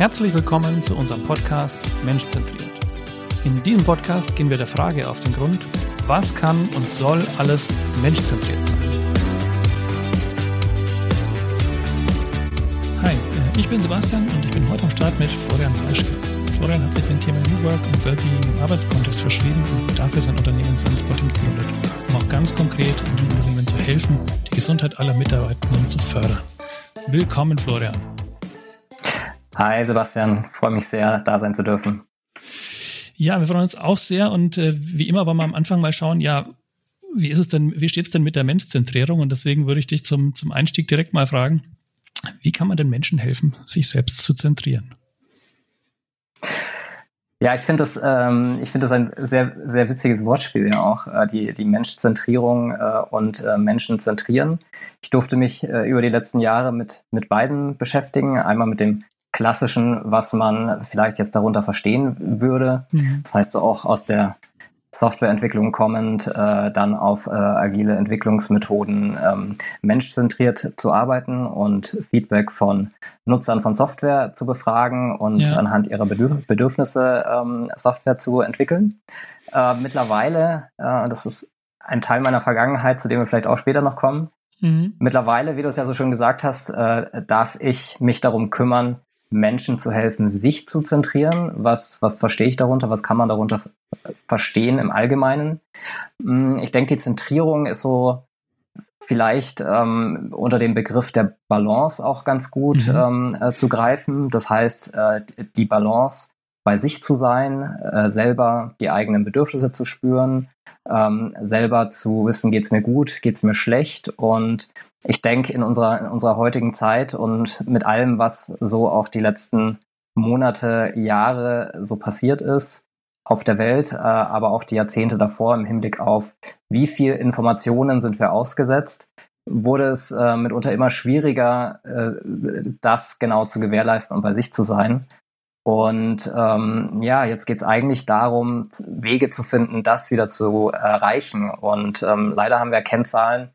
Herzlich willkommen zu unserem Podcast Menschzentriert. In diesem Podcast gehen wir der Frage auf den Grund, was kann und soll alles menschzentriert sein? Hi, äh, ich bin Sebastian und ich bin heute am Start mit Florian Walschke. Florian hat sich den Themen New Work und Wellbeing im Arbeitskontext verschrieben und dafür sein Unternehmen Sunspotting gegründet, um auch ganz konkret den Unternehmen zu helfen, die Gesundheit aller Mitarbeitenden zu fördern. Willkommen, Florian. Hi Sebastian, freue mich sehr, da sein zu dürfen. Ja, wir freuen uns auch sehr und äh, wie immer wollen wir am Anfang mal schauen, ja, wie ist es denn, wie steht es denn mit der Menschzentrierung? Und deswegen würde ich dich zum, zum Einstieg direkt mal fragen, wie kann man den Menschen helfen, sich selbst zu zentrieren? Ja, ich finde das, ähm, ich finde das ein sehr, sehr witziges Wortspiel ja auch, äh, die, die Menschzentrierung äh, und äh, Menschen zentrieren. Ich durfte mich äh, über die letzten Jahre mit, mit beiden beschäftigen. Einmal mit dem klassischen, was man vielleicht jetzt darunter verstehen würde. Mhm. Das heißt so auch aus der Softwareentwicklung kommend, äh, dann auf äh, agile Entwicklungsmethoden ähm, menschzentriert zu arbeiten und Feedback von Nutzern von Software zu befragen und ja. anhand ihrer Bedürf Bedürfnisse ähm, Software zu entwickeln. Äh, mittlerweile, äh, das ist ein Teil meiner Vergangenheit, zu dem wir vielleicht auch später noch kommen, mhm. mittlerweile, wie du es ja so schön gesagt hast, äh, darf ich mich darum kümmern, Menschen zu helfen, sich zu zentrieren. Was, was verstehe ich darunter? Was kann man darunter verstehen im Allgemeinen? Hm, ich denke, die Zentrierung ist so vielleicht ähm, unter dem Begriff der Balance auch ganz gut mhm. ähm, äh, zu greifen. Das heißt, äh, die Balance bei sich zu sein, äh, selber die eigenen Bedürfnisse zu spüren, ähm, selber zu wissen, geht es mir gut, geht es mir schlecht. Und ich denke, in unserer, in unserer heutigen Zeit und mit allem, was so auch die letzten Monate, Jahre so passiert ist auf der Welt, äh, aber auch die Jahrzehnte davor im Hinblick auf, wie viel Informationen sind wir ausgesetzt, wurde es äh, mitunter immer schwieriger, äh, das genau zu gewährleisten und bei sich zu sein. Und ähm, ja, jetzt geht es eigentlich darum, Wege zu finden, das wieder zu erreichen. Und ähm, leider haben wir Kennzahlen,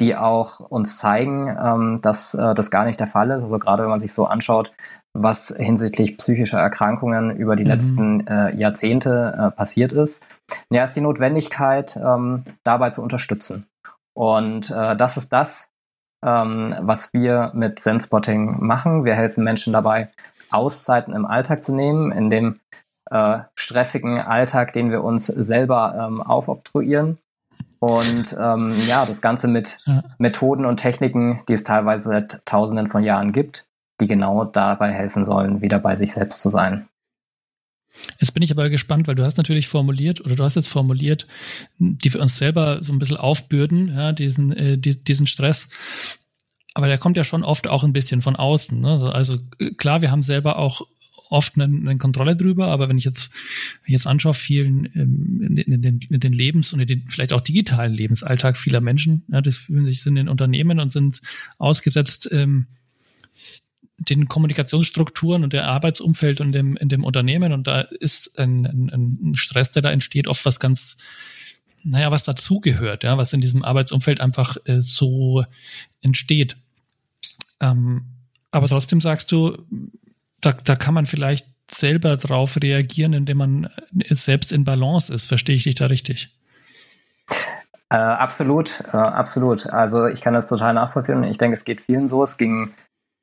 die auch uns zeigen, ähm, dass äh, das gar nicht der Fall ist. Also gerade wenn man sich so anschaut, was hinsichtlich psychischer Erkrankungen über die mhm. letzten äh, Jahrzehnte äh, passiert ist. Ja, ist die Notwendigkeit, ähm, dabei zu unterstützen. Und äh, das ist das, ähm, was wir mit Zenspotting machen. Wir helfen Menschen dabei, Auszeiten im Alltag zu nehmen, in dem äh, stressigen Alltag, den wir uns selber ähm, aufobtruieren. Und ähm, ja, das Ganze mit. Methoden und Techniken, die es teilweise seit Tausenden von Jahren gibt, die genau dabei helfen sollen, wieder bei sich selbst zu sein. Jetzt bin ich aber gespannt, weil du hast natürlich formuliert oder du hast jetzt formuliert, die für uns selber so ein bisschen aufbürden, ja, diesen, äh, die, diesen Stress aber der kommt ja schon oft auch ein bisschen von außen. Ne? Also äh, klar, wir haben selber auch oft eine, eine Kontrolle drüber, aber wenn ich jetzt, wenn ich jetzt anschaue, vielen ähm, in, in, den, in den Lebens- und in den vielleicht auch digitalen Lebensalltag vieler Menschen, ja, das fühlen sich sind in Unternehmen und sind ausgesetzt ähm, den Kommunikationsstrukturen und der Arbeitsumfeld und dem, in dem Unternehmen und da ist ein, ein, ein Stress, der da entsteht, oft was ganz naja, was dazugehört, ja, was in diesem Arbeitsumfeld einfach äh, so entsteht. Ähm, aber trotzdem sagst du, da, da kann man vielleicht selber drauf reagieren, indem man äh, selbst in Balance ist. Verstehe ich dich da richtig? Äh, absolut, äh, absolut. Also ich kann das total nachvollziehen. Ich denke, es geht vielen so. Es ging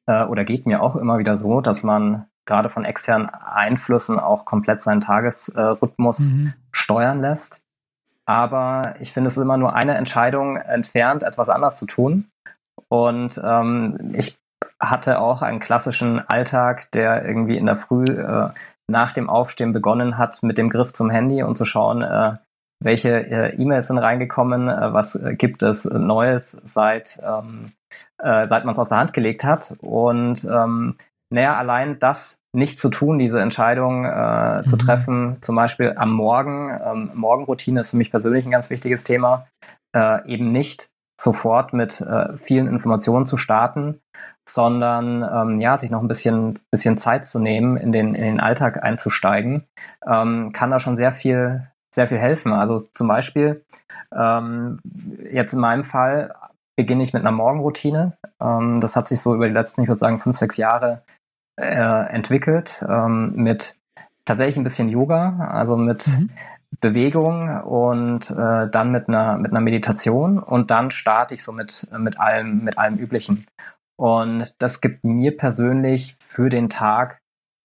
äh, oder geht mir auch immer wieder so, dass man gerade von externen Einflüssen auch komplett seinen Tagesrhythmus mhm. steuern lässt. Aber ich finde, es ist immer nur eine Entscheidung entfernt, etwas anders zu tun. Und ähm, ich hatte auch einen klassischen Alltag, der irgendwie in der Früh äh, nach dem Aufstehen begonnen hat mit dem Griff zum Handy und zu schauen, äh, welche äh, E-Mails sind reingekommen, äh, was äh, gibt es Neues seit, ähm, äh, seit man es aus der Hand gelegt hat. Und ähm, naja, allein das nicht zu tun, diese Entscheidung äh, mhm. zu treffen, zum Beispiel am Morgen. Ähm, Morgenroutine ist für mich persönlich ein ganz wichtiges Thema. Äh, eben nicht sofort mit äh, vielen Informationen zu starten, sondern ähm, ja, sich noch ein bisschen, bisschen Zeit zu nehmen, in den, in den Alltag einzusteigen, ähm, kann da schon sehr viel, sehr viel helfen. Also zum Beispiel, ähm, jetzt in meinem Fall beginne ich mit einer Morgenroutine. Ähm, das hat sich so über die letzten, ich würde sagen, fünf, sechs Jahre äh, entwickelt ähm, mit tatsächlich ein bisschen Yoga, also mit mhm. Bewegung und äh, dann mit einer, mit einer Meditation und dann starte ich so mit, mit, allem, mit allem Üblichen. Und das gibt mir persönlich für den Tag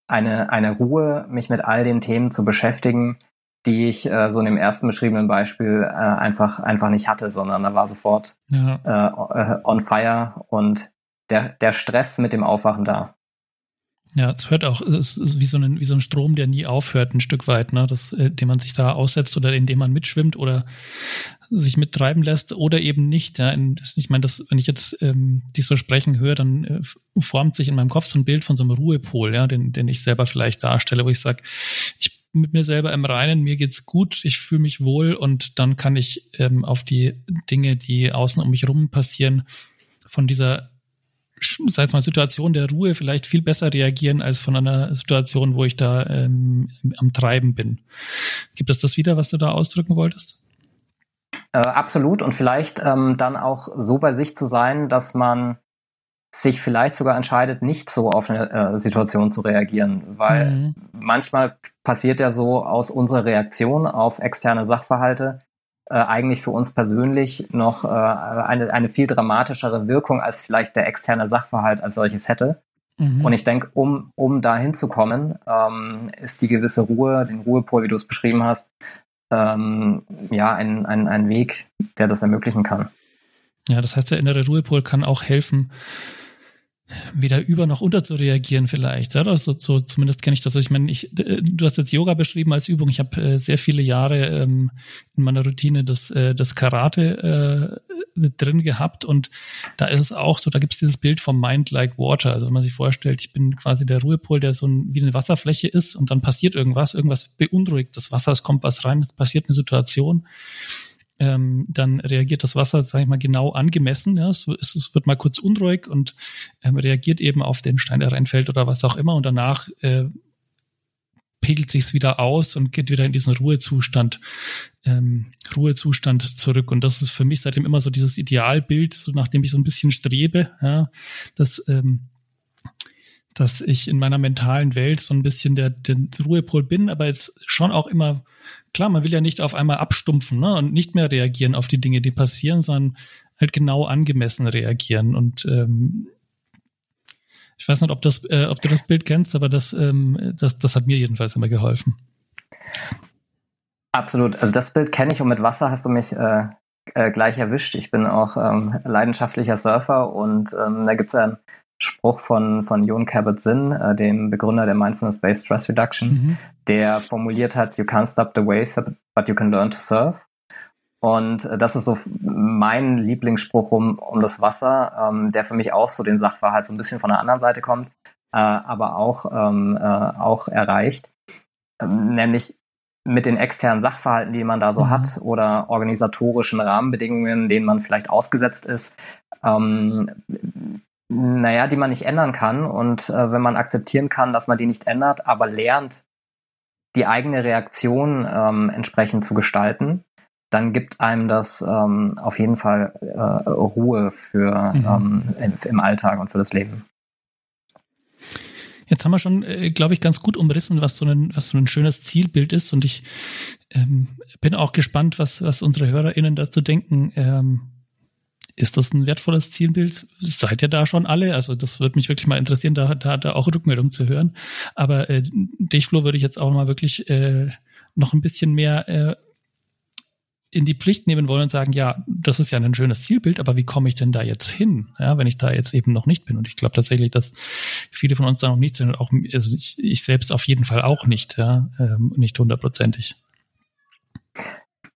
eine, eine Ruhe, mich mit all den Themen zu beschäftigen, die ich äh, so in dem ersten beschriebenen Beispiel äh, einfach, einfach nicht hatte, sondern da war sofort ja. äh, on fire und der, der Stress mit dem Aufwachen da. Ja, es hört auch, es ist wie so ein, wie so ein Strom, der nie aufhört, ein Stück weit, ne? Das, äh, den man sich da aussetzt oder in dem man mitschwimmt oder sich mittreiben lässt oder eben nicht. Ja? Ich meine, das, wenn ich jetzt ähm, dich so sprechen höre, dann äh, formt sich in meinem Kopf so ein Bild von so einem Ruhepol, ja, den, den ich selber vielleicht darstelle, wo ich sage, ich bin mit mir selber im Reinen, mir geht's gut, ich fühle mich wohl und dann kann ich ähm, auf die Dinge, die außen um mich rum passieren, von dieser sei es mal Situation der Ruhe vielleicht viel besser reagieren als von einer Situation, wo ich da ähm, am Treiben bin. Gibt es das wieder, was du da ausdrücken wolltest? Äh, absolut und vielleicht ähm, dann auch so bei sich zu sein, dass man sich vielleicht sogar entscheidet, nicht so auf eine äh, Situation zu reagieren, weil mhm. manchmal passiert ja so aus unserer Reaktion auf externe Sachverhalte, äh, eigentlich für uns persönlich noch äh, eine, eine viel dramatischere Wirkung, als vielleicht der externe Sachverhalt als solches hätte. Mhm. Und ich denke, um, um da hinzukommen, ähm, ist die gewisse Ruhe, den Ruhepol, wie du es beschrieben hast, ähm, ja, ein, ein, ein Weg, der das ermöglichen kann. Ja, das heißt, der innere Ruhepol kann auch helfen, weder über noch unter zu reagieren vielleicht. Ja, also so, zumindest kenne ich das. Also ich meine, ich, äh, du hast jetzt Yoga beschrieben als Übung. Ich habe äh, sehr viele Jahre ähm, in meiner Routine das, äh, das Karate äh, drin gehabt und da ist es auch so, da gibt es dieses Bild vom Mind like Water. Also wenn man sich vorstellt, ich bin quasi der Ruhepol, der so ein, wie eine Wasserfläche ist und dann passiert irgendwas, irgendwas beunruhigt das Wasser, es kommt was rein, es passiert eine Situation ähm, dann reagiert das Wasser, sage ich mal, genau angemessen. Ja? Es, es, wird mal kurz unruhig und ähm, reagiert eben auf den Stein, der reinfällt oder was auch immer. Und danach äh, pegelt sich es wieder aus und geht wieder in diesen Ruhezustand, ähm, Ruhezustand zurück. Und das ist für mich seitdem immer so dieses Idealbild, so nachdem ich so ein bisschen strebe, ja, dass ähm, dass ich in meiner mentalen Welt so ein bisschen der, der Ruhepol bin, aber jetzt schon auch immer, klar, man will ja nicht auf einmal abstumpfen ne, und nicht mehr reagieren auf die Dinge, die passieren, sondern halt genau angemessen reagieren. Und ähm, ich weiß nicht, ob, das, äh, ob du das Bild kennst, aber das, ähm, das, das hat mir jedenfalls immer geholfen. Absolut. Also das Bild kenne ich und mit Wasser hast du mich äh, äh, gleich erwischt. Ich bin auch ähm, leidenschaftlicher Surfer und ähm, da gibt es ja Spruch von, von Jon Kabat-Zinn, äh, dem Begründer der Mindfulness-Based Stress Reduction, mhm. der formuliert hat, you can't stop the waves, but you can learn to surf. Und äh, das ist so mein Lieblingsspruch um, um das Wasser, ähm, der für mich auch so den Sachverhalt so ein bisschen von der anderen Seite kommt, äh, aber auch, ähm, äh, auch erreicht. Ähm, nämlich mit den externen Sachverhalten, die man da so mhm. hat oder organisatorischen Rahmenbedingungen, denen man vielleicht ausgesetzt ist, ähm, naja, die man nicht ändern kann. Und äh, wenn man akzeptieren kann, dass man die nicht ändert, aber lernt, die eigene Reaktion ähm, entsprechend zu gestalten, dann gibt einem das ähm, auf jeden Fall äh, Ruhe für mhm. ähm, im, im, Alltag und für das Leben. Jetzt haben wir schon, äh, glaube ich, ganz gut umrissen, was so ein, was so ein schönes Zielbild ist. Und ich ähm, bin auch gespannt, was, was unsere HörerInnen dazu denken. Ähm, ist das ein wertvolles Zielbild? Seid ihr da schon alle? Also das würde mich wirklich mal interessieren, da, da, da auch Rückmeldung zu hören. Aber äh, dich, Flo, würde ich jetzt auch mal wirklich äh, noch ein bisschen mehr äh, in die Pflicht nehmen wollen und sagen, ja, das ist ja ein schönes Zielbild, aber wie komme ich denn da jetzt hin, ja, wenn ich da jetzt eben noch nicht bin? Und ich glaube tatsächlich, dass viele von uns da noch nicht sind und auch also ich, ich selbst auf jeden Fall auch nicht, ja, ähm, nicht hundertprozentig.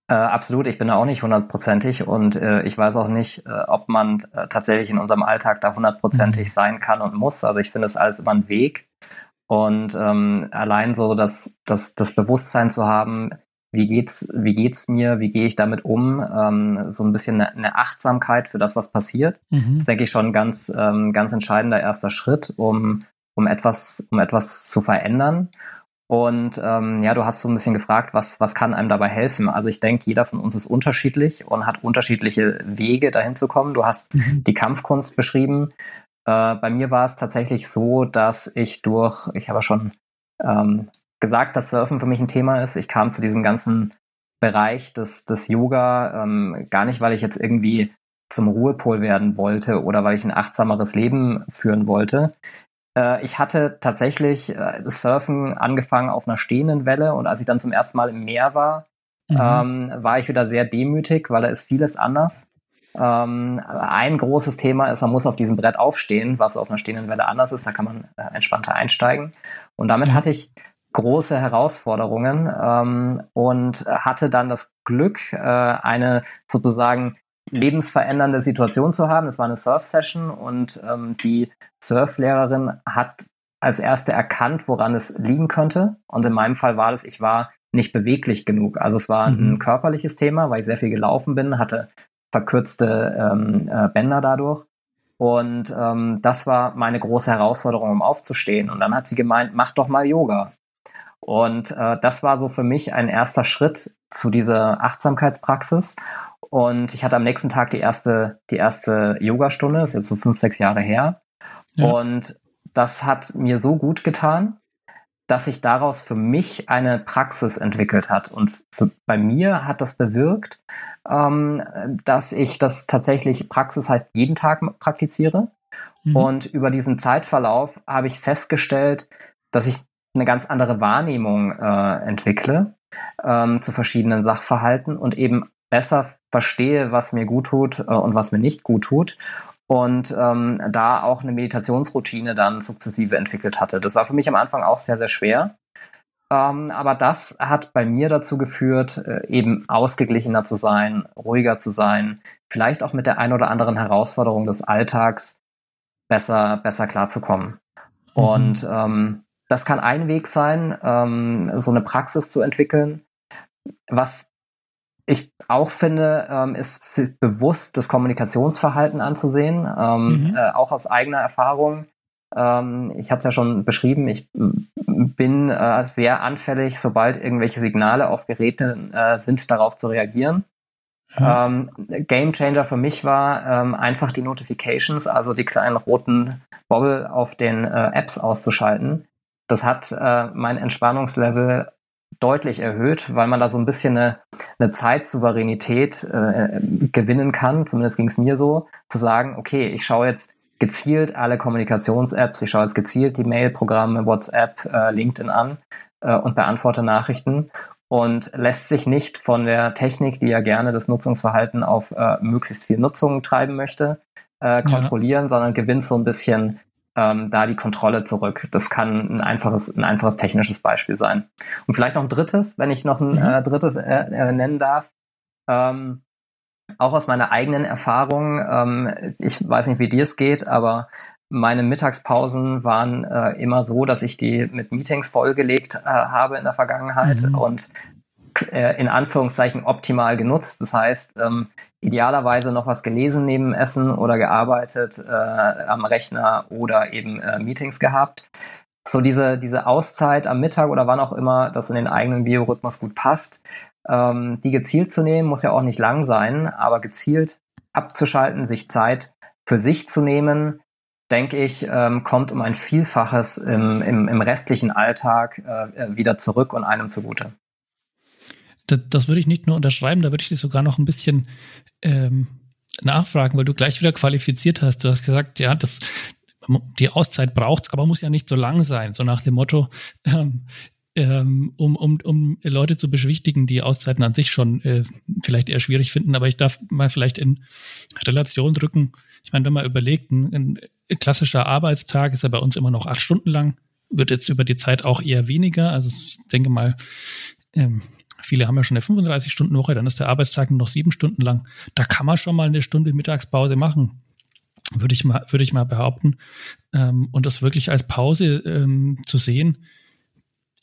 Äh, absolut, ich bin da auch nicht hundertprozentig und äh, ich weiß auch nicht, äh, ob man äh, tatsächlich in unserem Alltag da hundertprozentig mhm. sein kann und muss. Also ich finde es alles immer ein Weg. Und ähm, allein so das, das, das Bewusstsein zu haben, wie geht's, wie geht's mir, wie gehe ich damit um, ähm, so ein bisschen eine, eine, Achtsamkeit für das, was passiert, mhm. ist, denke ich, schon ein ganz, ähm, ganz entscheidender erster Schritt, um, um etwas, um etwas zu verändern. Und ähm, ja, du hast so ein bisschen gefragt, was, was kann einem dabei helfen? Also ich denke, jeder von uns ist unterschiedlich und hat unterschiedliche Wege, dahin zu kommen. Du hast mhm. die Kampfkunst beschrieben. Äh, bei mir war es tatsächlich so, dass ich durch, ich habe schon ähm, gesagt, dass Surfen für mich ein Thema ist. Ich kam zu diesem ganzen Bereich des, des Yoga ähm, gar nicht, weil ich jetzt irgendwie zum Ruhepol werden wollte oder weil ich ein achtsameres Leben führen wollte. Äh, ich hatte tatsächlich äh, das Surfen angefangen auf einer stehenden Welle und als ich dann zum ersten Mal im Meer war, mhm. ähm, war ich wieder sehr demütig, weil da ist vieles anders. Ähm, ein großes Thema ist, man muss auf diesem Brett aufstehen, was auf einer stehenden Welle anders ist. Da kann man äh, entspannter einsteigen. Und damit mhm. hatte ich große Herausforderungen ähm, und hatte dann das Glück, äh, eine sozusagen lebensverändernde Situation zu haben. Es war eine Surf-Session und ähm, die Surflehrerin hat als erste erkannt, woran es liegen könnte. Und in meinem Fall war es, ich war nicht beweglich genug. Also es war mhm. ein körperliches Thema, weil ich sehr viel gelaufen bin, hatte verkürzte ähm, äh, Bänder dadurch. Und ähm, das war meine große Herausforderung, um aufzustehen. Und dann hat sie gemeint, mach doch mal Yoga. Und äh, das war so für mich ein erster Schritt zu dieser Achtsamkeitspraxis. Und ich hatte am nächsten Tag die erste, die erste Yogastunde, das ist jetzt so fünf, sechs Jahre her. Ja. Und das hat mir so gut getan, dass sich daraus für mich eine Praxis entwickelt hat. Und für, bei mir hat das bewirkt, ähm, dass ich das tatsächlich Praxis heißt, jeden Tag praktiziere. Mhm. Und über diesen Zeitverlauf habe ich festgestellt, dass ich eine ganz andere Wahrnehmung äh, entwickle ähm, zu verschiedenen Sachverhalten und eben besser verstehe, was mir gut tut äh, und was mir nicht gut tut. Und ähm, da auch eine Meditationsroutine dann sukzessive entwickelt hatte. Das war für mich am Anfang auch sehr, sehr schwer. Ähm, aber das hat bei mir dazu geführt, äh, eben ausgeglichener zu sein, ruhiger zu sein, vielleicht auch mit der ein oder anderen Herausforderung des Alltags besser, besser klarzukommen. Mhm. Und ähm, das kann ein Weg sein, ähm, so eine Praxis zu entwickeln. Was ich auch finde, ähm, ist bewusst das Kommunikationsverhalten anzusehen, ähm, mhm. äh, auch aus eigener Erfahrung. Ähm, ich hatte es ja schon beschrieben, ich bin äh, sehr anfällig, sobald irgendwelche Signale auf Geräten äh, sind, darauf zu reagieren. Ähm, Game Changer für mich war ähm, einfach die Notifications, also die kleinen roten Bobble auf den äh, Apps auszuschalten. Das hat äh, mein Entspannungslevel deutlich erhöht, weil man da so ein bisschen eine, eine Zeitsouveränität äh, gewinnen kann. Zumindest ging es mir so, zu sagen, okay, ich schaue jetzt gezielt alle Kommunikations-Apps, ich schaue jetzt gezielt die Mail-Programme, WhatsApp, äh, LinkedIn an äh, und beantworte Nachrichten und lässt sich nicht von der Technik, die ja gerne das Nutzungsverhalten auf äh, möglichst viel Nutzung treiben möchte, äh, kontrollieren, ja. sondern gewinnt so ein bisschen ähm, da die Kontrolle zurück. Das kann ein einfaches, ein einfaches technisches Beispiel sein. Und vielleicht noch ein drittes, wenn ich noch ein mhm. äh, drittes äh, äh, nennen darf. Ähm, auch aus meiner eigenen Erfahrung, ähm, ich weiß nicht, wie dir es geht, aber meine Mittagspausen waren äh, immer so, dass ich die mit Meetings vollgelegt äh, habe in der Vergangenheit mhm. und äh, in Anführungszeichen optimal genutzt. Das heißt, ähm, idealerweise noch was gelesen neben Essen oder gearbeitet äh, am Rechner oder eben äh, Meetings gehabt. So diese, diese Auszeit am Mittag oder wann auch immer das in den eigenen Biorhythmus gut passt, ähm, die gezielt zu nehmen, muss ja auch nicht lang sein, aber gezielt abzuschalten, sich Zeit für sich zu nehmen, denke ich, ähm, kommt um ein Vielfaches im, im, im restlichen Alltag äh, wieder zurück und einem zugute das, das würde ich nicht nur unterschreiben, da würde ich dich sogar noch ein bisschen ähm, nachfragen, weil du gleich wieder qualifiziert hast. Du hast gesagt, ja, das, die Auszeit braucht's, aber muss ja nicht so lang sein, so nach dem Motto, ähm, ähm, um, um, um Leute zu beschwichtigen, die Auszeiten an sich schon äh, vielleicht eher schwierig finden. Aber ich darf mal vielleicht in Relation drücken. Ich meine, wenn man überlegt, ein, ein klassischer Arbeitstag ist ja bei uns immer noch acht Stunden lang, wird jetzt über die Zeit auch eher weniger. Also ich denke mal, ähm, Viele haben ja schon eine 35-Stunden-Woche, dann ist der Arbeitstag nur noch sieben Stunden lang. Da kann man schon mal eine Stunde Mittagspause machen, würde ich mal, würde ich mal behaupten. Ähm, und das wirklich als Pause ähm, zu sehen,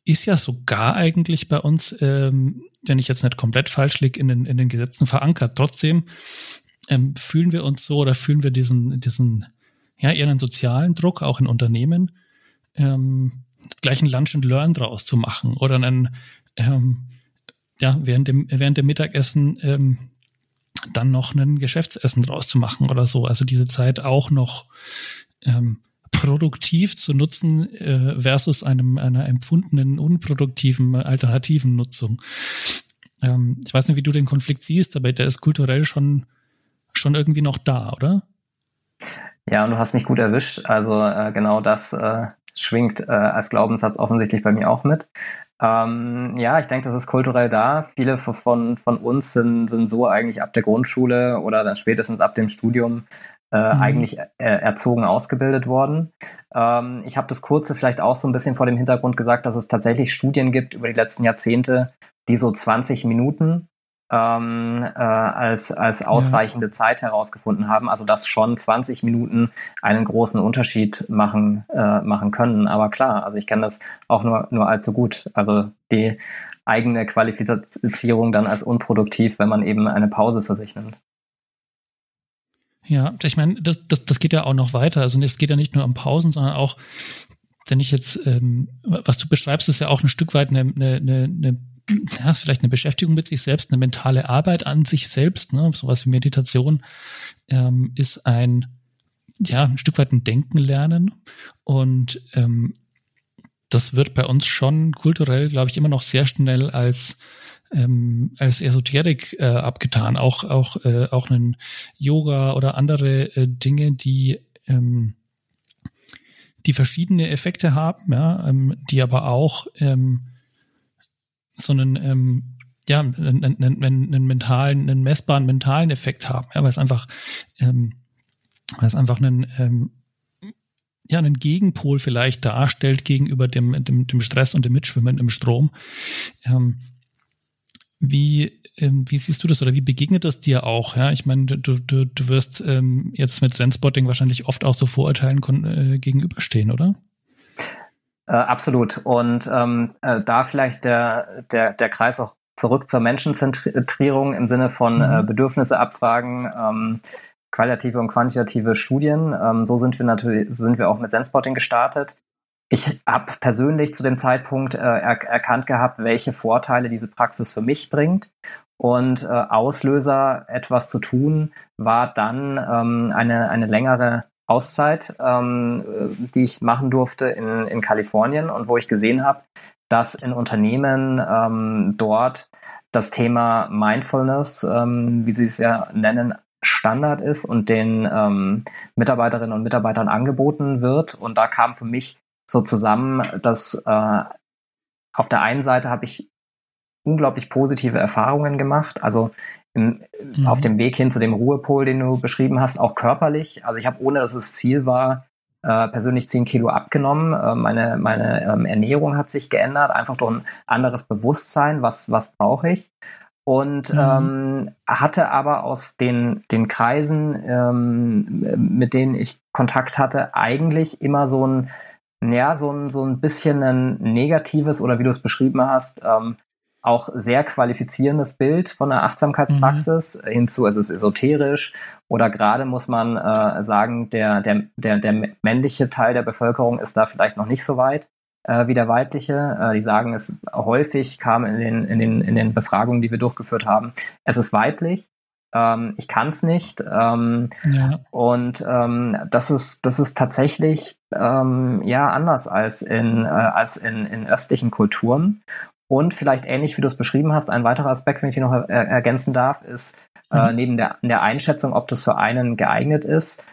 ist ja sogar eigentlich bei uns, ähm, wenn ich jetzt nicht komplett falsch liege, in den, in den Gesetzen verankert. Trotzdem ähm, fühlen wir uns so oder fühlen wir diesen, diesen, ja, eher einen sozialen Druck, auch in Unternehmen, ähm, gleich ein Lunch and Learn draus zu machen oder einen, ähm, ja, während dem, während dem Mittagessen ähm, dann noch ein Geschäftsessen draus zu machen oder so. Also diese Zeit auch noch ähm, produktiv zu nutzen äh, versus einem einer empfundenen unproduktiven alternativen Nutzung. Ähm, ich weiß nicht, wie du den Konflikt siehst, aber der ist kulturell schon schon irgendwie noch da, oder? Ja, und du hast mich gut erwischt. Also äh, genau das äh, schwingt äh, als Glaubenssatz offensichtlich bei mir auch mit. Ähm, ja, ich denke, das ist kulturell da. Viele von, von uns sind, sind so eigentlich ab der Grundschule oder dann spätestens ab dem Studium äh, mhm. eigentlich äh, erzogen, ausgebildet worden. Ähm, ich habe das kurze vielleicht auch so ein bisschen vor dem Hintergrund gesagt, dass es tatsächlich Studien gibt über die letzten Jahrzehnte, die so 20 Minuten ähm, äh, als, als ausreichende ja. Zeit herausgefunden haben. Also dass schon 20 Minuten einen großen Unterschied machen, äh, machen können. Aber klar, also ich kenne das auch nur, nur allzu gut. Also die eigene Qualifizierung dann als unproduktiv, wenn man eben eine Pause für sich nimmt. Ja, ich meine, das, das, das geht ja auch noch weiter. Also es geht ja nicht nur um Pausen, sondern auch, wenn ich jetzt, ähm, was du beschreibst, ist ja auch ein Stück weit eine, eine, eine ja, vielleicht eine Beschäftigung mit sich selbst, eine mentale Arbeit an sich selbst, ne? sowas wie Meditation ähm, ist ein, ja, ein Stück weit ein Denken lernen und ähm, das wird bei uns schon kulturell, glaube ich, immer noch sehr schnell als ähm, als Esoterik äh, abgetan. Auch auch äh, auch einen Yoga oder andere äh, Dinge, die ähm, die verschiedene Effekte haben, ja, ähm, die aber auch ähm, so einen, ähm, ja, einen, einen, einen, mentalen, einen messbaren mentalen Effekt haben, ja, weil es einfach, ähm, weil es einfach einen, ähm, ja, einen Gegenpol vielleicht darstellt gegenüber dem, dem, dem Stress und dem Mitschwimmen im Strom. Ähm, wie, ähm, wie siehst du das oder wie begegnet das dir auch? Ja, ich meine, du, du, du wirst ähm, jetzt mit Zenspotting wahrscheinlich oft auch so Vorurteilen äh, gegenüberstehen, oder? Äh, absolut. Und ähm, äh, da vielleicht der, der, der Kreis auch zurück zur Menschenzentrierung im Sinne von mhm. äh, Bedürfnisse abfragen, ähm, qualitative und quantitative Studien. Ähm, so sind wir natürlich, sind wir auch mit Zenspotting gestartet. Ich habe persönlich zu dem Zeitpunkt äh, er erkannt gehabt, welche Vorteile diese Praxis für mich bringt. Und äh, Auslöser, etwas zu tun, war dann ähm, eine, eine längere Auszeit, ähm, die ich machen durfte in, in Kalifornien und wo ich gesehen habe, dass in Unternehmen ähm, dort das Thema Mindfulness, ähm, wie sie es ja nennen, Standard ist und den ähm, Mitarbeiterinnen und Mitarbeitern angeboten wird. Und da kam für mich so zusammen, dass äh, auf der einen Seite habe ich unglaublich positive Erfahrungen gemacht. Also im, mhm. auf dem Weg hin zu dem Ruhepol, den du beschrieben hast, auch körperlich. Also ich habe, ohne dass es Ziel war, äh, persönlich 10 Kilo abgenommen. Äh, meine meine ähm, Ernährung hat sich geändert, einfach durch ein anderes Bewusstsein, was, was brauche ich. Und mhm. ähm, hatte aber aus den, den Kreisen, ähm, mit denen ich Kontakt hatte, eigentlich immer so ein, ja, so ein, so ein bisschen ein negatives oder wie du es beschrieben hast, ähm, auch sehr qualifizierendes Bild von der Achtsamkeitspraxis mhm. hinzu, es ist esoterisch oder gerade muss man äh, sagen, der, der, der, der männliche Teil der Bevölkerung ist da vielleicht noch nicht so weit äh, wie der weibliche. Äh, die sagen es häufig, kam in den, in, den, in den Befragungen, die wir durchgeführt haben, es ist weiblich. Ähm, ich kann es nicht. Ähm, ja. Und ähm, das ist, das ist tatsächlich ähm, ja anders als in, äh, als in, in östlichen Kulturen. Und vielleicht ähnlich, wie du es beschrieben hast, ein weiterer Aspekt, wenn ich hier noch er ergänzen darf, ist äh, mhm. äh, neben der, der Einschätzung, ob das für einen geeignet ist,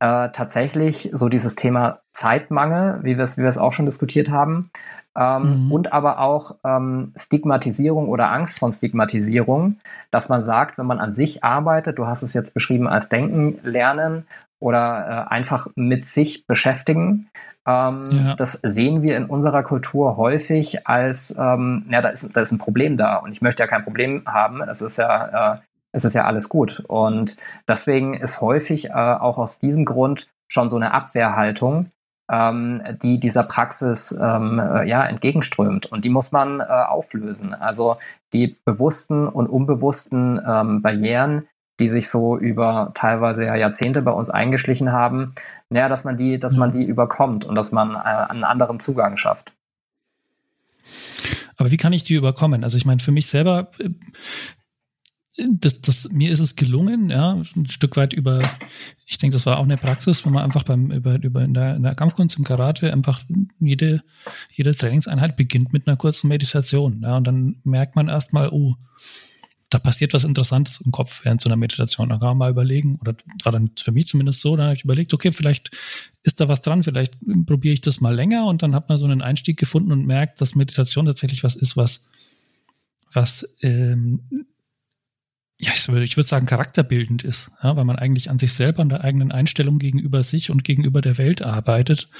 äh, tatsächlich so dieses Thema Zeitmangel, wie wir es wie wir es auch schon diskutiert haben, ähm, mhm. und aber auch ähm, Stigmatisierung oder Angst von Stigmatisierung, dass man sagt, wenn man an sich arbeitet, du hast es jetzt beschrieben als Denken lernen oder äh, einfach mit sich beschäftigen, ähm, ja. Das sehen wir in unserer Kultur häufig als, ähm, ja, da ist, da ist ein Problem da und ich möchte ja kein Problem haben. Es ist ja, äh, es ist ja alles gut. Und deswegen ist häufig äh, auch aus diesem Grund schon so eine Abwehrhaltung, ähm, die dieser Praxis ähm, äh, ja, entgegenströmt. Und die muss man äh, auflösen. Also die bewussten und unbewussten ähm, Barrieren, die sich so über teilweise ja Jahrzehnte bei uns eingeschlichen haben, naja, dass man die, dass man die überkommt und dass man äh, einen anderen Zugang schafft. Aber wie kann ich die überkommen? Also ich meine, für mich selber, äh, das, das, mir ist es gelungen, ja, ein Stück weit über, ich denke, das war auch eine Praxis, wo man einfach beim, über, über in der, in der Kampfkunst im Karate einfach jede, jede Trainingseinheit beginnt mit einer kurzen Meditation, ja, und dann merkt man erstmal, oh, da passiert was Interessantes im Kopf während so einer Meditation. Da kann man mal überlegen, oder war dann für mich zumindest so, da habe ich überlegt, okay, vielleicht ist da was dran, vielleicht probiere ich das mal länger und dann hat man so einen Einstieg gefunden und merkt, dass Meditation tatsächlich was ist, was, was ähm, ja, ich würde, ich würde sagen, charakterbildend ist, ja, weil man eigentlich an sich selber, an der eigenen Einstellung gegenüber sich und gegenüber der Welt arbeitet,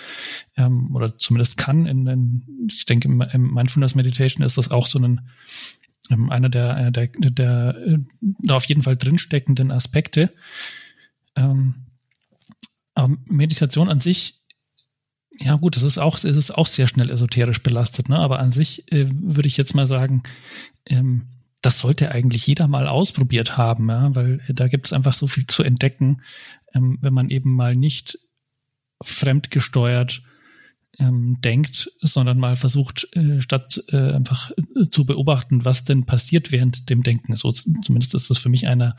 ähm, oder zumindest kann. In, in, ich denke, im, im Mindfulness Meditation ist das auch so ein, ähm, einer der, einer der, der äh, auf jeden Fall drinsteckenden Aspekte. Ähm, aber Meditation an sich ja gut, das ist auch, es ist auch sehr schnell esoterisch belastet, ne? Aber an sich äh, würde ich jetzt mal sagen, ähm, das sollte eigentlich jeder mal ausprobiert haben, ja, weil da gibt es einfach so viel zu entdecken, ähm, wenn man eben mal nicht fremdgesteuert ähm, denkt, sondern mal versucht, äh, statt äh, einfach äh, zu beobachten, was denn passiert während dem Denken. So zumindest ist das für mich einer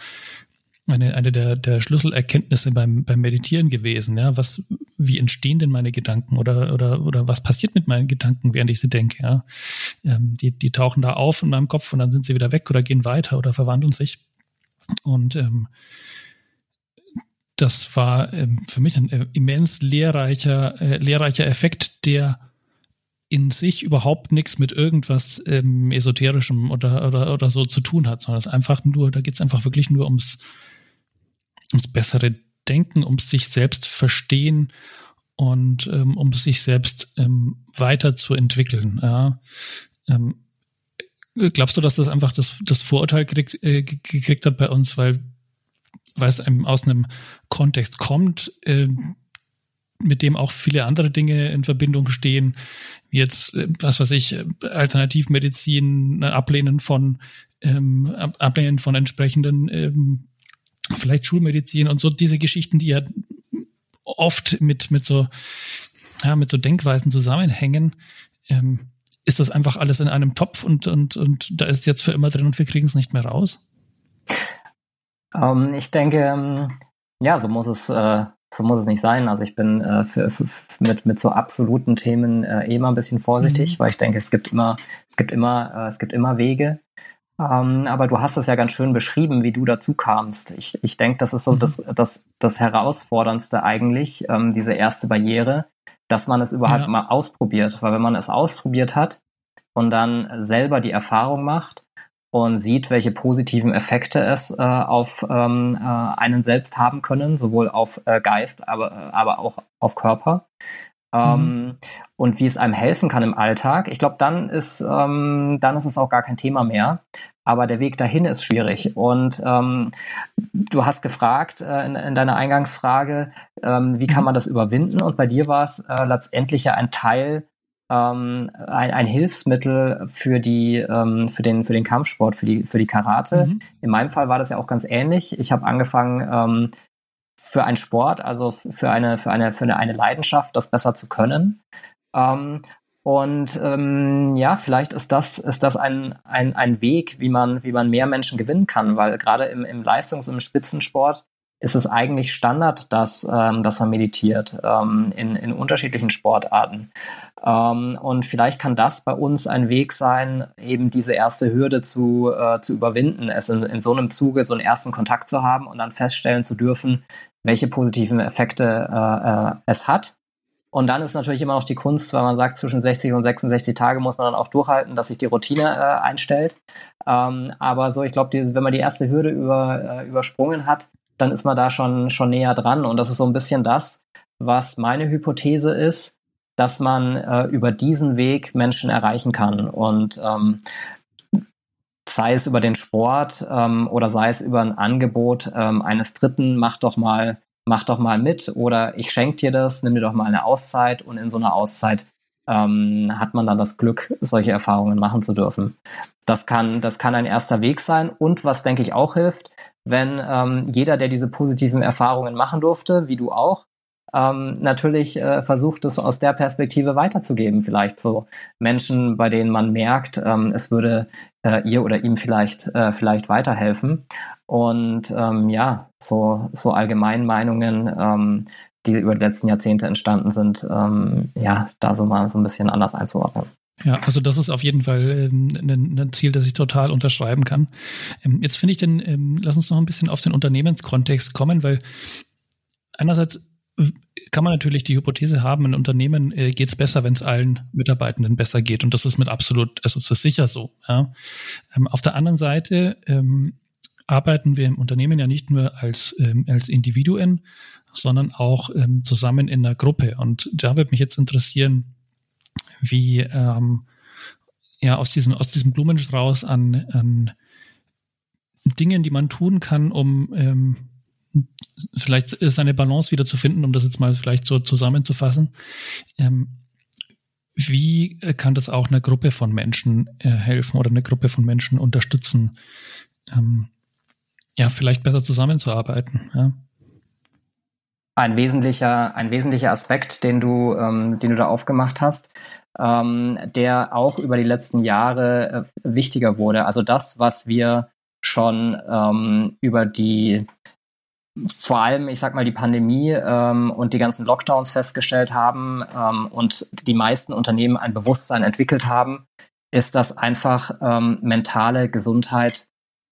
eine, eine der, der Schlüsselerkenntnisse beim, beim Meditieren gewesen. Ja, was, wie entstehen denn meine Gedanken oder, oder, oder was passiert mit meinen Gedanken, während ich sie denke? Ja? Ähm, die, die tauchen da auf in meinem Kopf und dann sind sie wieder weg oder gehen weiter oder verwandeln sich. Und ähm, das war ähm, für mich ein äh, immens lehrreicher, äh, lehrreicher Effekt, der in sich überhaupt nichts mit irgendwas ähm, Esoterischem oder, oder, oder so zu tun hat, sondern es einfach nur, da geht es einfach wirklich nur ums, ums bessere Denken, ums sich selbst verstehen und ähm, um sich selbst ähm, weiterzuentwickeln. Ja. Ähm, glaubst du, dass das einfach das, das Vorurteil gekriegt, äh, gekriegt hat bei uns, weil, weil es einem aus einem Kontext kommt, äh, mit dem auch viele andere Dinge in Verbindung stehen, wie jetzt, äh, was weiß ich, Alternativmedizin, Ablehnen von ähm, Ablehnen von entsprechenden ähm, vielleicht Schulmedizin und so diese Geschichten, die ja oft mit, mit so, ja, mit so Denkweisen zusammenhängen, ähm, ist das einfach alles in einem Topf und, und, und da ist es jetzt für immer drin und wir kriegen es nicht mehr raus? Um, ähm, ich denke, ähm, ja, so muss es, äh, so muss es nicht sein. Also ich bin äh, für, für, mit, mit so absoluten Themen äh, eh immer ein bisschen vorsichtig, mhm. weil ich denke, es gibt immer, es gibt immer, äh, es gibt immer Wege. Ähm, aber du hast es ja ganz schön beschrieben, wie du dazu kamst. Ich, ich denke, das ist so mhm. das, das, das Herausforderndste eigentlich, ähm, diese erste Barriere, dass man es überhaupt ja. mal ausprobiert. Weil wenn man es ausprobiert hat und dann selber die Erfahrung macht und sieht, welche positiven Effekte es äh, auf ähm, äh, einen selbst haben können, sowohl auf äh, Geist, aber, aber auch auf Körper, mhm. und wie es einem helfen kann im Alltag. Ich glaube, dann ist ähm, dann ist es auch gar kein Thema mehr. Aber der Weg dahin ist schwierig. Und ähm, du hast gefragt äh, in, in, deiner Eingangsfrage, ähm, wie kann mhm. man das überwinden? Und bei dir war es äh, letztendlich ja ein Teil, ähm, ein, ein, Hilfsmittel für die ähm, für den für den Kampfsport, für die für die Karate. Mhm. In meinem Fall war das ja auch ganz ähnlich. Ich habe angefangen für einen Sport, also für eine, für eine, für eine, eine Leidenschaft, das besser zu können. Ähm, und ähm, ja, vielleicht ist das, ist das ein, ein, ein Weg, wie man, wie man mehr Menschen gewinnen kann, weil gerade im, im Leistungs- und im Spitzensport ist es eigentlich Standard, dass, ähm, dass man meditiert ähm, in, in unterschiedlichen Sportarten. Ähm, und vielleicht kann das bei uns ein Weg sein, eben diese erste Hürde zu, äh, zu überwinden, es in, in so einem Zuge so einen ersten Kontakt zu haben und dann feststellen zu dürfen, welche positiven Effekte äh, äh, es hat. Und dann ist natürlich immer noch die Kunst, weil man sagt, zwischen 60 und 66 Tage muss man dann auch durchhalten, dass sich die Routine äh, einstellt. Ähm, aber so, ich glaube, wenn man die erste Hürde über, äh, übersprungen hat, dann ist man da schon, schon näher dran. Und das ist so ein bisschen das, was meine Hypothese ist, dass man äh, über diesen Weg Menschen erreichen kann. Und ähm, sei es über den Sport ähm, oder sei es über ein Angebot ähm, eines Dritten, mach doch mal, mach doch mal mit oder ich schenke dir das, nimm dir doch mal eine Auszeit und in so einer Auszeit ähm, hat man dann das Glück, solche Erfahrungen machen zu dürfen. Das kann, das kann ein erster Weg sein und was denke ich auch hilft, wenn ähm, jeder, der diese positiven Erfahrungen machen durfte, wie du auch, ähm, natürlich äh, versucht, es aus der Perspektive weiterzugeben, vielleicht zu Menschen, bei denen man merkt, ähm, es würde äh, ihr oder ihm vielleicht, äh, vielleicht weiterhelfen. Und ähm, ja, so, so allgemeinen Meinungen, ähm, die über die letzten Jahrzehnte entstanden sind, ähm, ja, da so mal so ein bisschen anders einzuordnen. Ja, also das ist auf jeden Fall ähm, ein, ein, Ziel, das ich total unterschreiben kann. Ähm, jetzt finde ich denn, ähm, lass uns noch ein bisschen auf den Unternehmenskontext kommen, weil einerseits kann man natürlich die Hypothese haben, in Unternehmen äh, geht es besser, wenn es allen Mitarbeitenden besser geht. Und das ist mit absolut, also ist sicher so. Ja. Ähm, auf der anderen Seite ähm, arbeiten wir im Unternehmen ja nicht nur als, ähm, als Individuen, sondern auch zusammen in einer Gruppe. Und da würde mich jetzt interessieren, wie ähm, ja aus diesem, aus diesem Blumenstrauß an, an Dingen, die man tun kann, um ähm, vielleicht seine Balance wieder zu finden, um das jetzt mal vielleicht so zusammenzufassen. Ähm, wie kann das auch einer Gruppe von Menschen äh, helfen oder eine Gruppe von Menschen unterstützen, ähm, ja, vielleicht besser zusammenzuarbeiten? Ja? Ein wesentlicher, ein wesentlicher Aspekt, den du, ähm, den du da aufgemacht hast, ähm, der auch über die letzten Jahre äh, wichtiger wurde. Also das, was wir schon ähm, über die vor allem, ich sag mal, die Pandemie ähm, und die ganzen Lockdowns festgestellt haben ähm, und die meisten Unternehmen ein Bewusstsein entwickelt haben, ist, dass einfach ähm, mentale Gesundheit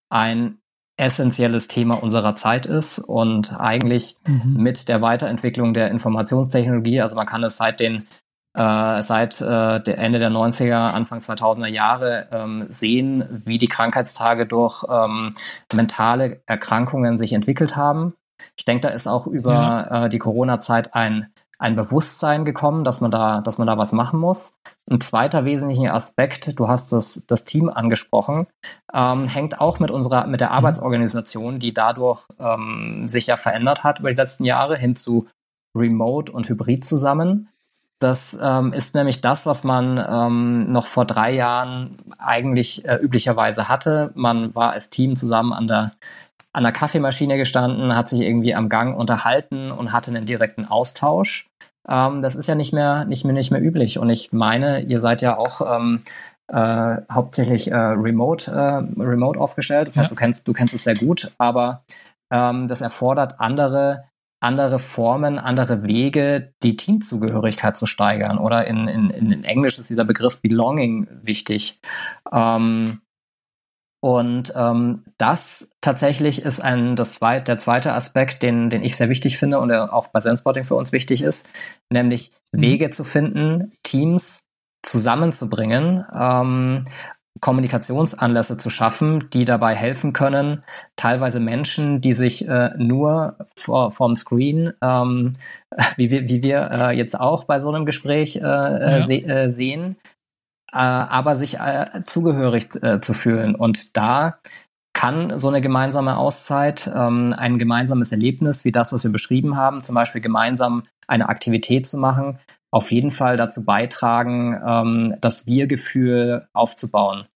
ein essentielles Thema unserer Zeit ist und eigentlich mhm. mit der Weiterentwicklung der Informationstechnologie, also man kann es seit den äh, seit äh, der Ende der 90er, Anfang 2000er Jahre ähm, sehen, wie die Krankheitstage durch ähm, mentale Erkrankungen sich entwickelt haben. Ich denke, da ist auch über ja. äh, die Corona-Zeit ein, ein Bewusstsein gekommen, dass man da, dass man da was machen muss. Ein zweiter wesentlicher Aspekt, du hast das, das Team angesprochen, ähm, hängt auch mit unserer, mit der mhm. Arbeitsorganisation, die dadurch ähm, sich ja verändert hat über die letzten Jahre hin zu Remote und Hybrid zusammen. Das ähm, ist nämlich das, was man ähm, noch vor drei Jahren eigentlich äh, üblicherweise hatte. Man war als Team zusammen an der, an der Kaffeemaschine gestanden, hat sich irgendwie am Gang unterhalten und hatte einen direkten Austausch. Ähm, das ist ja nicht mehr, nicht mehr, nicht mehr üblich. Und ich meine, ihr seid ja auch ähm, äh, hauptsächlich äh, remote, äh, remote aufgestellt. Das heißt, du kennst, du kennst es sehr gut, aber ähm, das erfordert andere andere Formen, andere Wege, die Teamzugehörigkeit zu steigern. Oder in, in, in Englisch ist dieser Begriff Belonging wichtig. Ähm, und ähm, das tatsächlich ist ein, das zweit, der zweite Aspekt, den, den ich sehr wichtig finde und der auch bei Zenspotting für uns wichtig ist, nämlich mhm. Wege zu finden, Teams zusammenzubringen, ähm, Kommunikationsanlässe zu schaffen, die dabei helfen können, teilweise Menschen, die sich äh, nur vor, vom Screen, ähm, wie wir, wie wir äh, jetzt auch bei so einem Gespräch äh, äh ja. se äh, sehen, aber sich zugehörig zu fühlen. Und da kann so eine gemeinsame Auszeit, ähm, ein gemeinsames Erlebnis wie das, was wir beschrieben haben, zum Beispiel gemeinsam eine Aktivität zu machen, auf jeden Fall dazu beitragen, ähm, das Wir-Gefühl aufzubauen.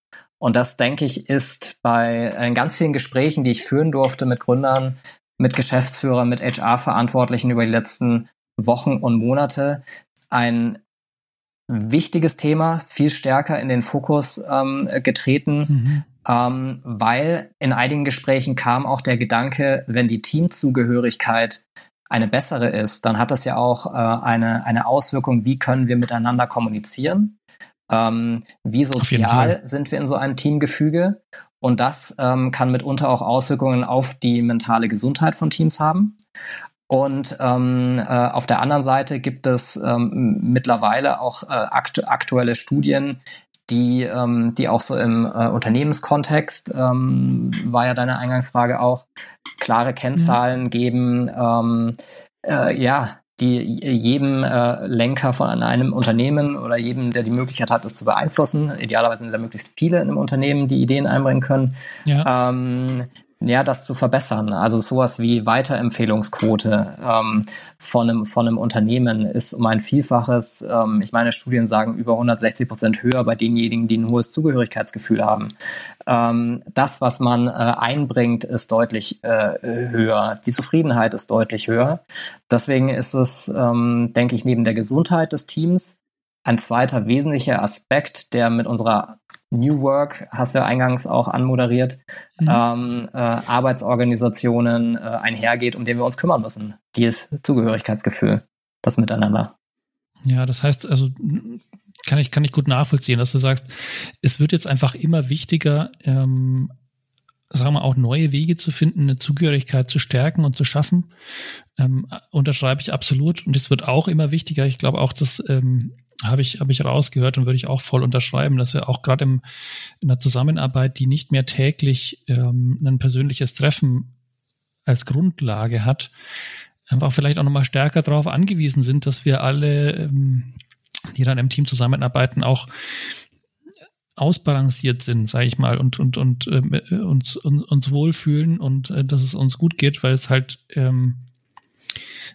Und das, denke ich, ist bei äh, ganz vielen Gesprächen, die ich führen durfte mit Gründern, mit Geschäftsführern, mit HR-Verantwortlichen über die letzten Wochen und Monate ein wichtiges Thema, viel stärker in den Fokus ähm, getreten, mhm. ähm, weil in einigen Gesprächen kam auch der Gedanke, wenn die Teamzugehörigkeit eine bessere ist, dann hat das ja auch äh, eine, eine Auswirkung, wie können wir miteinander kommunizieren, ähm, wie sozial sind wir in so einem Teamgefüge. Und das ähm, kann mitunter auch Auswirkungen auf die mentale Gesundheit von Teams haben. Und ähm, äh, auf der anderen Seite gibt es ähm, mittlerweile auch äh, aktu aktuelle Studien, die, ähm, die auch so im äh, Unternehmenskontext, ähm, war ja deine Eingangsfrage auch, klare Kennzahlen mhm. geben, ähm, äh, ja, die jedem äh, Lenker von einem Unternehmen oder jedem, der die Möglichkeit hat, es zu beeinflussen, idealerweise sind da möglichst viele in einem Unternehmen, die Ideen einbringen können, ja. ähm, ja, das zu verbessern. Also sowas wie Weiterempfehlungsquote ähm, von, einem, von einem Unternehmen ist um ein Vielfaches, ähm, ich meine, Studien sagen über 160 Prozent höher bei denjenigen, die ein hohes Zugehörigkeitsgefühl haben. Ähm, das, was man äh, einbringt, ist deutlich äh, höher. Die Zufriedenheit ist deutlich höher. Deswegen ist es, ähm, denke ich, neben der Gesundheit des Teams ein zweiter wesentlicher Aspekt, der mit unserer New Work hast du ja eingangs auch anmoderiert, mhm. ähm, äh, Arbeitsorganisationen äh, einhergeht, um den wir uns kümmern müssen. Dieses Zugehörigkeitsgefühl, das Miteinander. Ja, das heißt, also kann ich, kann ich gut nachvollziehen, dass du sagst, es wird jetzt einfach immer wichtiger, ähm, sagen wir auch neue Wege zu finden, eine Zugehörigkeit zu stärken und zu schaffen. Ähm, unterschreibe ich absolut. Und es wird auch immer wichtiger. Ich glaube auch, dass ähm, habe ich, habe ich rausgehört und würde ich auch voll unterschreiben, dass wir auch gerade in der Zusammenarbeit, die nicht mehr täglich ähm, ein persönliches Treffen als Grundlage hat, einfach vielleicht auch nochmal stärker darauf angewiesen sind, dass wir alle, ähm, die dann im Team zusammenarbeiten, auch ausbalanciert sind, sage ich mal, und, und, und äh, uns, uns, uns wohlfühlen und äh, dass es uns gut geht, weil es halt ähm,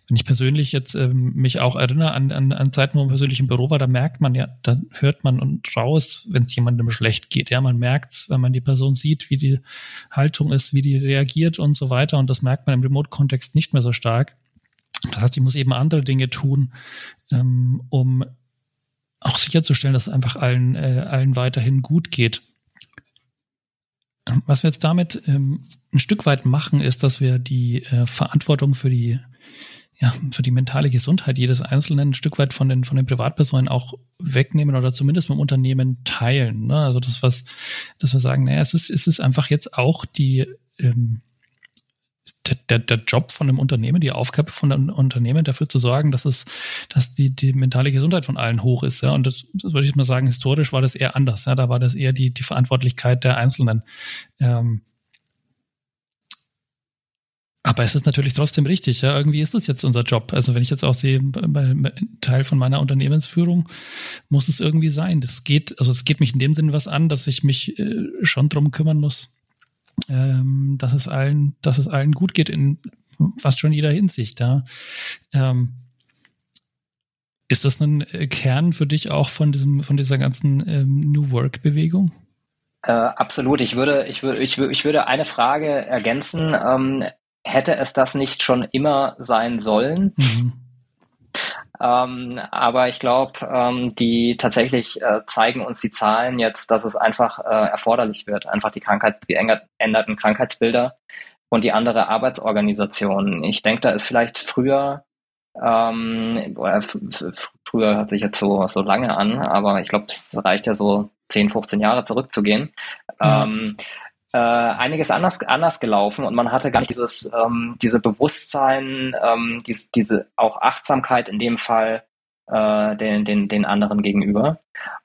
wenn ich persönlich jetzt ähm, mich auch erinnere an, an, an Zeiten, wo man persönlich im Büro war, da merkt man ja, da hört man und raus, wenn es jemandem schlecht geht. Ja, man merkt es, wenn man die Person sieht, wie die Haltung ist, wie die reagiert und so weiter. Und das merkt man im Remote-Kontext nicht mehr so stark. Das heißt, ich muss eben andere Dinge tun, ähm, um auch sicherzustellen, dass es einfach allen, äh, allen weiterhin gut geht. Was wir jetzt damit ähm, ein Stück weit machen, ist, dass wir die äh, Verantwortung für die ja, für die mentale Gesundheit jedes Einzelnen ein Stück weit von den, von den Privatpersonen auch wegnehmen oder zumindest mit Unternehmen teilen. Ne? Also das, was, dass wir sagen, naja, es ist, es ist einfach jetzt auch die, ähm, der, der Job von einem Unternehmen, die Aufgabe von einem Unternehmen, dafür zu sorgen, dass es, dass die, die mentale Gesundheit von allen hoch ist. Ja, und das, das würde ich mal sagen, historisch war das eher anders. Ja, da war das eher die, die Verantwortlichkeit der Einzelnen. Ähm, aber es ist natürlich trotzdem richtig, ja. Irgendwie ist das jetzt unser Job. Also wenn ich jetzt auch sehe, Teil von meiner Unternehmensführung muss es irgendwie sein. Das geht, also es geht mich in dem Sinne was an, dass ich mich äh, schon drum kümmern muss, ähm, dass es allen, dass es allen gut geht in fast schon jeder Hinsicht, ja. Ähm, ist das ein äh, Kern für dich auch von diesem, von dieser ganzen ähm, New Work Bewegung? Äh, absolut. Ich würde, ich würde, ich würde, ich würde eine Frage ergänzen. Ähm, hätte es das nicht schon immer sein sollen. Mhm. Ähm, aber ich glaube, ähm, die tatsächlich äh, zeigen uns die Zahlen jetzt, dass es einfach äh, erforderlich wird, einfach die Krankheit, die änderten Krankheitsbilder und die andere Arbeitsorganisation. Ich denke, da ist vielleicht früher, ähm, früher hört sich jetzt so, so lange an, aber ich glaube, es reicht ja so 10, 15 Jahre zurückzugehen. Mhm. Ähm, äh, einiges anders, anders gelaufen und man hatte gar nicht dieses, ähm, diese Bewusstsein, ähm, dies, diese auch Achtsamkeit in dem Fall äh, den, den, den anderen gegenüber.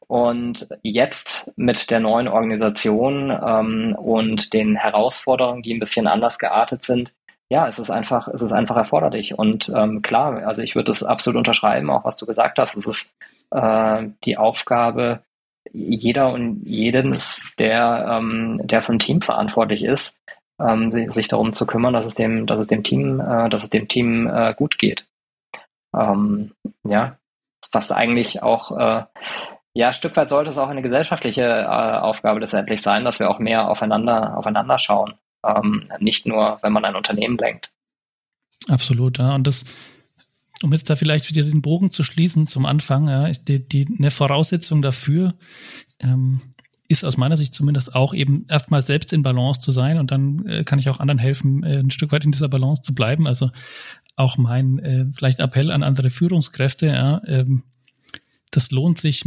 Und jetzt mit der neuen Organisation ähm, und den Herausforderungen, die ein bisschen anders geartet sind, ja, es ist einfach, es ist einfach erforderlich. Und ähm, klar, also ich würde das absolut unterschreiben, auch was du gesagt hast. Es ist äh, die Aufgabe, jeder und jedes, der, ähm, der für ein Team verantwortlich ist, ähm, sich, sich, darum zu kümmern, dass es dem, dass es dem Team, äh, dass es dem Team äh, gut geht. Ähm, ja, fast eigentlich auch, äh, ja, ein Stück weit sollte es auch eine gesellschaftliche äh, Aufgabe letztendlich sein, dass wir auch mehr aufeinander, aufeinander schauen. Ähm, nicht nur, wenn man ein Unternehmen lenkt. Absolut, ja. Und das, um jetzt da vielleicht wieder den Bogen zu schließen zum Anfang, ja, die, die, eine Voraussetzung dafür ähm, ist aus meiner Sicht zumindest auch eben erstmal selbst in Balance zu sein und dann äh, kann ich auch anderen helfen, äh, ein Stück weit in dieser Balance zu bleiben. Also auch mein äh, vielleicht Appell an andere Führungskräfte, ja, ähm, das lohnt sich,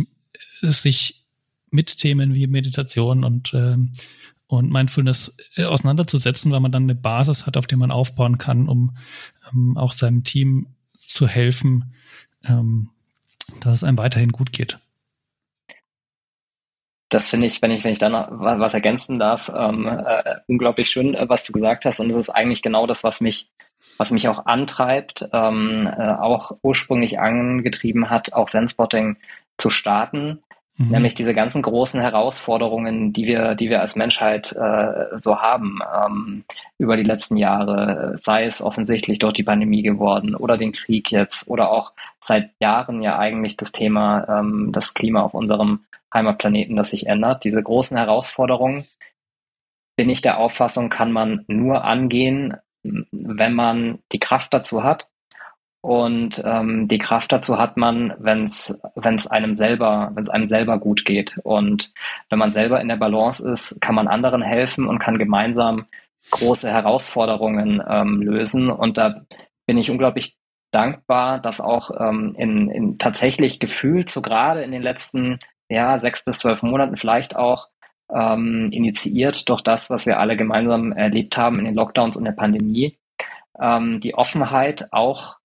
äh, sich mit Themen wie Meditation und ähm, und Mindfulness äh, auseinanderzusetzen, weil man dann eine Basis hat, auf der man aufbauen kann, um ähm, auch seinem Team zu helfen, ähm, dass es einem weiterhin gut geht. Das finde ich, wenn ich, wenn ich da noch was ergänzen darf, ähm, äh, unglaublich schön, äh, was du gesagt hast. Und das ist eigentlich genau das, was mich, was mich auch antreibt, ähm, äh, auch ursprünglich angetrieben hat, auch Zenspotting zu starten, Mhm. Nämlich diese ganzen großen Herausforderungen, die wir, die wir als Menschheit äh, so haben ähm, über die letzten Jahre, sei es offensichtlich dort die Pandemie geworden oder den Krieg jetzt oder auch seit Jahren ja eigentlich das Thema ähm, das Klima auf unserem Heimatplaneten, das sich ändert. Diese großen Herausforderungen, bin ich der Auffassung, kann man nur angehen, wenn man die Kraft dazu hat Und ähm, die Kraft dazu hat man, wenn es einem selber, wenn es einem selber gut geht. Und wenn man selber in der Balance ist, kann man anderen helfen und kann gemeinsam große Herausforderungen ähm, lösen. Und da bin ich unglaublich dankbar, dass auch ähm, in, in tatsächlich gefühlt, so gerade in den letzten ja, sechs bis zwölf Monaten vielleicht auch ähm, initiiert durch das, was wir alle gemeinsam erlebt haben in den Lockdowns und der Pandemie, ähm, die Offenheit auch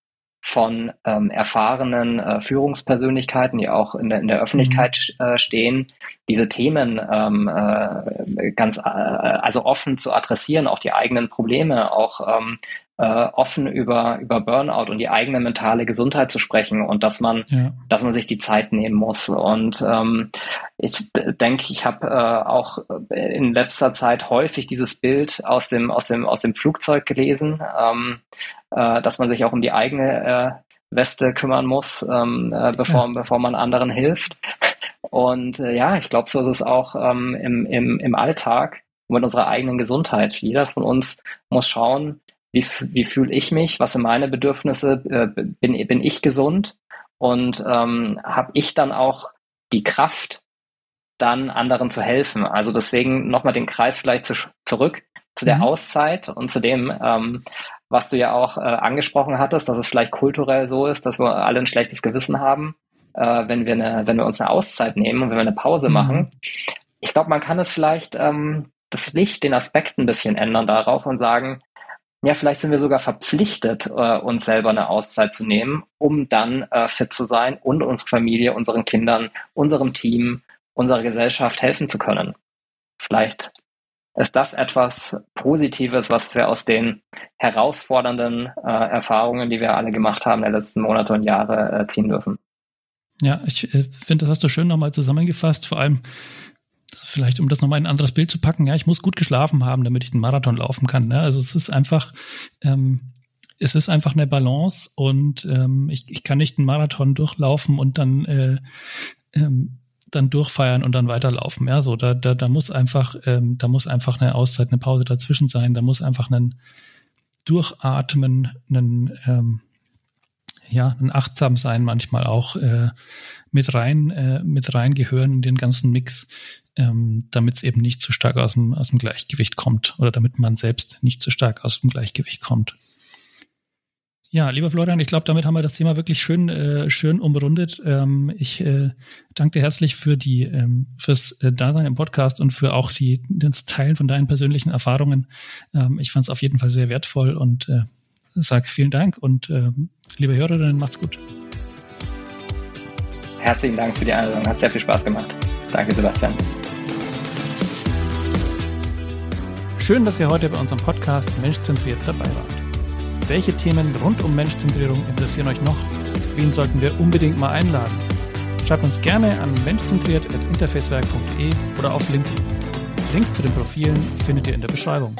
von ähm, erfahrenen äh, Führungspersönlichkeiten, die auch in der, in der Öffentlichkeit mhm. äh, stehen, diese Themen ähm, äh, ganz äh, also offen zu adressieren, auch die eigenen Probleme, auch ähm, äh, offen über, über Burnout und die eigene mentale Gesundheit zu sprechen und dass man, ja. dass man sich die Zeit nehmen muss. Und ähm, ich denke, ich habe äh, auch in letzter Zeit häufig dieses Bild aus dem, aus dem, aus dem Flugzeug gelesen, ähm, äh, dass man sich auch um die eigene äh, Weste kümmern muss, ähm, äh, bevor, ja. bevor man anderen hilft. Und äh, ja, ich glaube, so ist es auch ähm, im, im, im Alltag mit unserer eigenen Gesundheit. Jeder von uns muss schauen, wie, wie fühle ich mich, was sind meine Bedürfnisse, äh, bin, bin ich gesund und ähm, habe ich dann auch die Kraft, dann anderen zu helfen. Also deswegen nochmal den Kreis vielleicht zu, zurück zu der mhm. Auszeit und zu dem, ähm, was du ja auch äh, angesprochen hattest, dass es vielleicht kulturell so ist, dass wir alle ein schlechtes Gewissen haben, äh, wenn wir eine, wenn wir uns eine Auszeit nehmen und wenn wir eine Pause mhm. machen. Ich glaube, man kann es vielleicht ähm, das Licht, den Aspekt ein bisschen ändern darauf und sagen, ja, vielleicht sind wir sogar verpflichtet, äh, uns selber eine Auszeit zu nehmen, um dann äh, fit zu sein und unsere Familie, unseren Kindern, unserem Team, unserer Gesellschaft helfen zu können. Vielleicht ist das etwas Positives, was wir aus den herausfordernden äh, Erfahrungen, die wir alle gemacht haben der letzten Monate und Jahre, äh, ziehen dürfen. Ja, ich äh, finde, das hast du schön nochmal zusammengefasst. Vor allem, vielleicht um das nochmal in ein anderes Bild zu packen, ja, ich muss gut geschlafen haben, damit ich den Marathon laufen kann. Ne? Also es ist einfach, ähm, es ist einfach eine Balance und ähm, ich, ich kann nicht einen Marathon durchlaufen und dann äh, ähm, dann durchfeiern und dann weiterlaufen. Ja, so da, da, da muss einfach, ähm, da muss einfach eine Auszeit, eine Pause dazwischen sein. Da muss einfach ein Durchatmen, ein ähm, ja, ein achtsam sein manchmal auch äh, mit rein, äh, mit reingehören in den ganzen Mix, ähm, damit es eben nicht zu stark aus dem, aus dem Gleichgewicht kommt oder damit man selbst nicht zu stark aus dem Gleichgewicht kommt. Ja, lieber Florian, ich glaube, damit haben wir das Thema wirklich schön, äh, schön umrundet. Ähm, ich äh, danke dir herzlich für die, ähm, fürs äh, Dasein im Podcast und für auch die, das Teilen von deinen persönlichen Erfahrungen. Ähm, ich fand es auf jeden Fall sehr wertvoll und äh, sage vielen Dank und äh, liebe Hörerinnen, macht's gut. Herzlichen Dank für die Einladung, hat sehr viel Spaß gemacht. Danke, Sebastian. Schön, dass ihr heute bei unserem Podcast Menschzentriert dabei wart. Welche Themen rund um Menschzentrierung interessieren euch noch? Wen sollten wir unbedingt mal einladen? Schreibt uns gerne an menschzentriert.interfacewerk.de oder auf LinkedIn. Links zu den Profilen findet ihr in der Beschreibung.